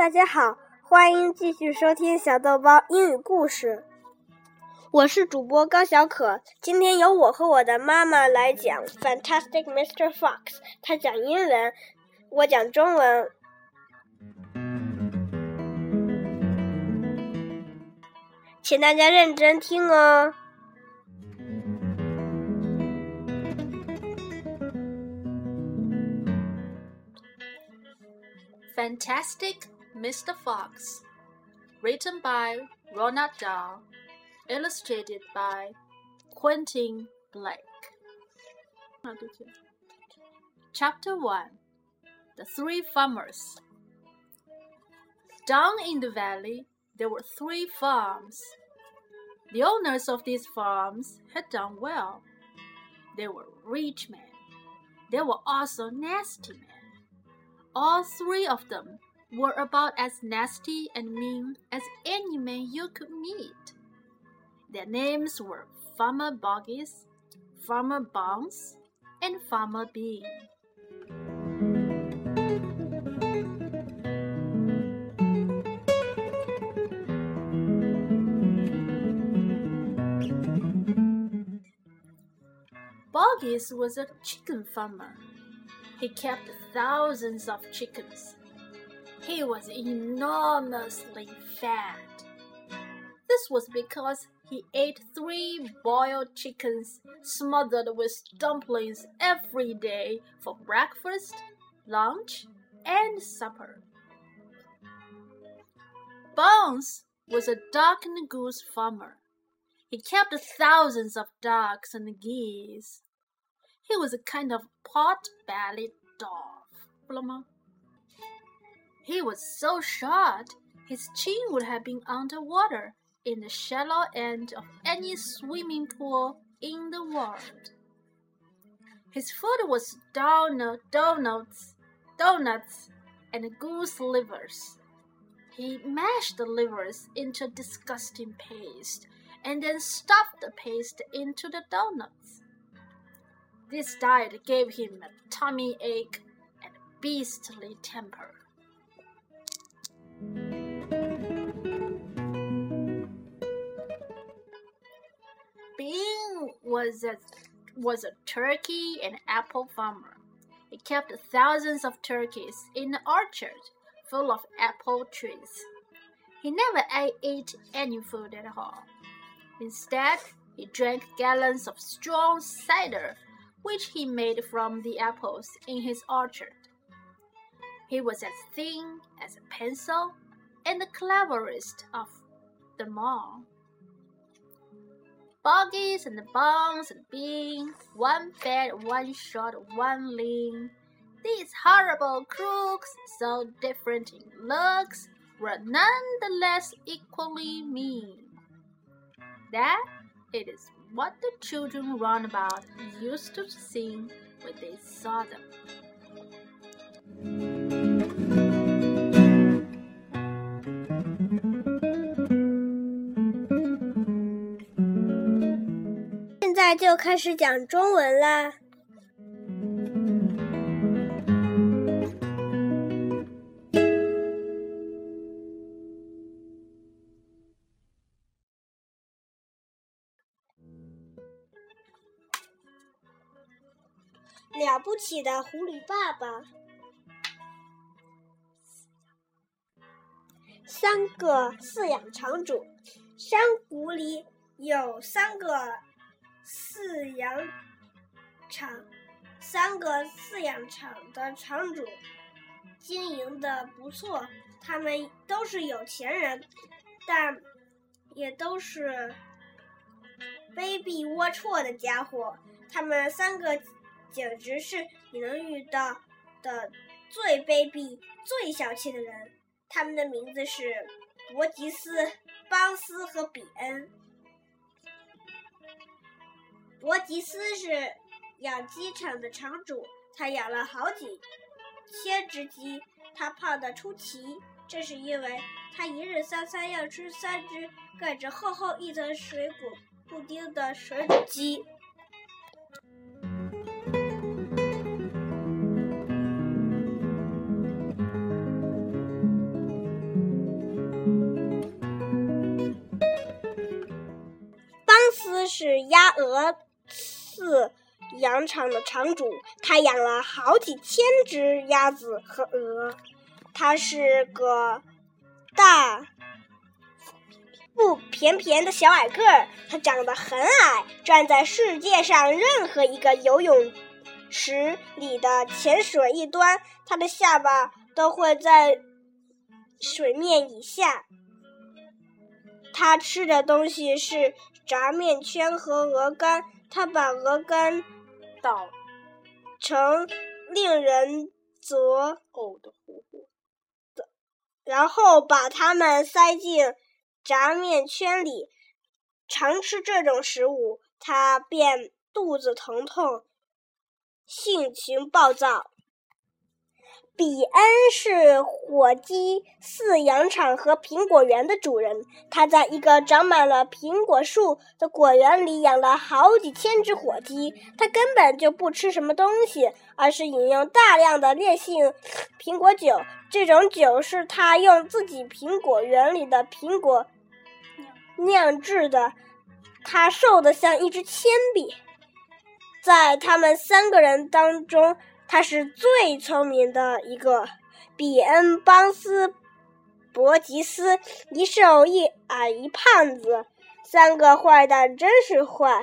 大家好，欢迎继续收听小豆包英语故事。我是主播高小可，今天由我和我的妈妈来讲《Fantastic Mr. Fox》，他讲英文，我讲中文。请大家认真听哦。Fantastic Mr. Fox, written by Ronald Dahl, illustrated by Quentin Blake. Chapter 1 The Three Farmers. Down in the valley, there were three farms. The owners of these farms had done well. They were rich men. They were also nasty men. All three of them were about as nasty and mean as any man you could meet. Their names were Farmer Boggies, Farmer Bounce, and Farmer Bean. Boggies was a chicken farmer. He kept thousands of chickens. He was enormously fat. This was because he ate three boiled chickens smothered with dumplings every day for breakfast, lunch, and supper. Bones was a duck and goose farmer. He kept thousands of ducks and geese. He was a kind of pot-bellied dog. He was so short, his chin would have been underwater in the shallow end of any swimming pool in the world. His food was donut, donuts, donuts, and goose livers. He mashed the livers into a disgusting paste and then stuffed the paste into the donuts. This diet gave him a tummy ache and a beastly temper. Bean was a was a turkey and apple farmer. He kept thousands of turkeys in an orchard full of apple trees. He never ate any food at all. Instead, he drank gallons of strong cider, which he made from the apples in his orchard. He was as thin as a pencil and the cleverest of them all. Boggies and Bones and Bean, one fat, one short, one lean. These horrible crooks, so different in looks, were none the less equally mean. That it is what the children round about used to sing when they saw them. 在就开始讲中文啦。了不起的狐狸爸爸，三个饲养场主，山谷里有三个饲养场，三个饲养场的场主经营的不错，他们都是有钱人，但也都是卑鄙龌龊的家伙。他们三个。简直是你能遇到的最卑鄙、最小气的人。他们的名字是伯吉斯、邦斯和比恩。伯吉斯是养鸡场的场主，他养了好几千只鸡，他胖得出奇，这是因为他一日三餐要吃三只盖着厚厚一层水果布丁的水煮鸡。邦斯是鸭鹅。饲养场的场主，他养了好几千只鸭子和鹅。他是个大不便便的小矮个儿，他长得很矮，站在世界上任何一个游泳池里的浅水一端，他的下巴都会在水面以下。他吃的东西是炸面圈和鹅肝，他把鹅肝捣成令人作呕的糊糊。然后把它们塞进炸面圈里。常吃这种食物，他便肚子疼痛，性情暴躁。比恩是火鸡饲养场和苹果园的主人。他在一个长满了苹果树的果园里养了好几千只火鸡。他根本就不吃什么东西，而是饮用大量的烈性苹果酒。这种酒是他用自己苹果园里的苹果酿制的。他瘦得像一支铅笔。在他们三个人当中。他是最聪明的一个，比恩·邦斯·伯吉斯，一瘦一矮一胖子，三个坏蛋真是坏。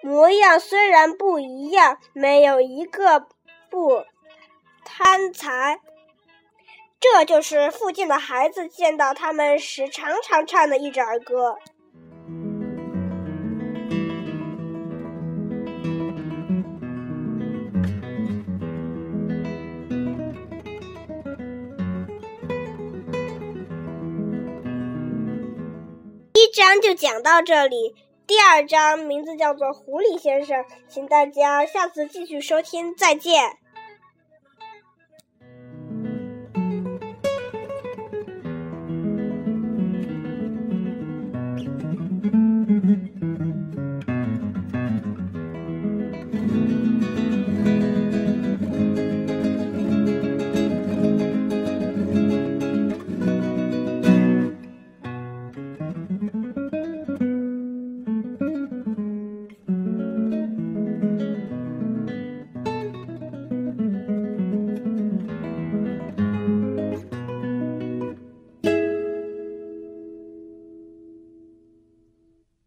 模样虽然不一样，没有一个不贪财。这就是附近的孩子见到他们时常常唱的一支儿歌。章就讲到这里，第二章名字叫做《狐狸先生》，请大家下次继续收听，再见。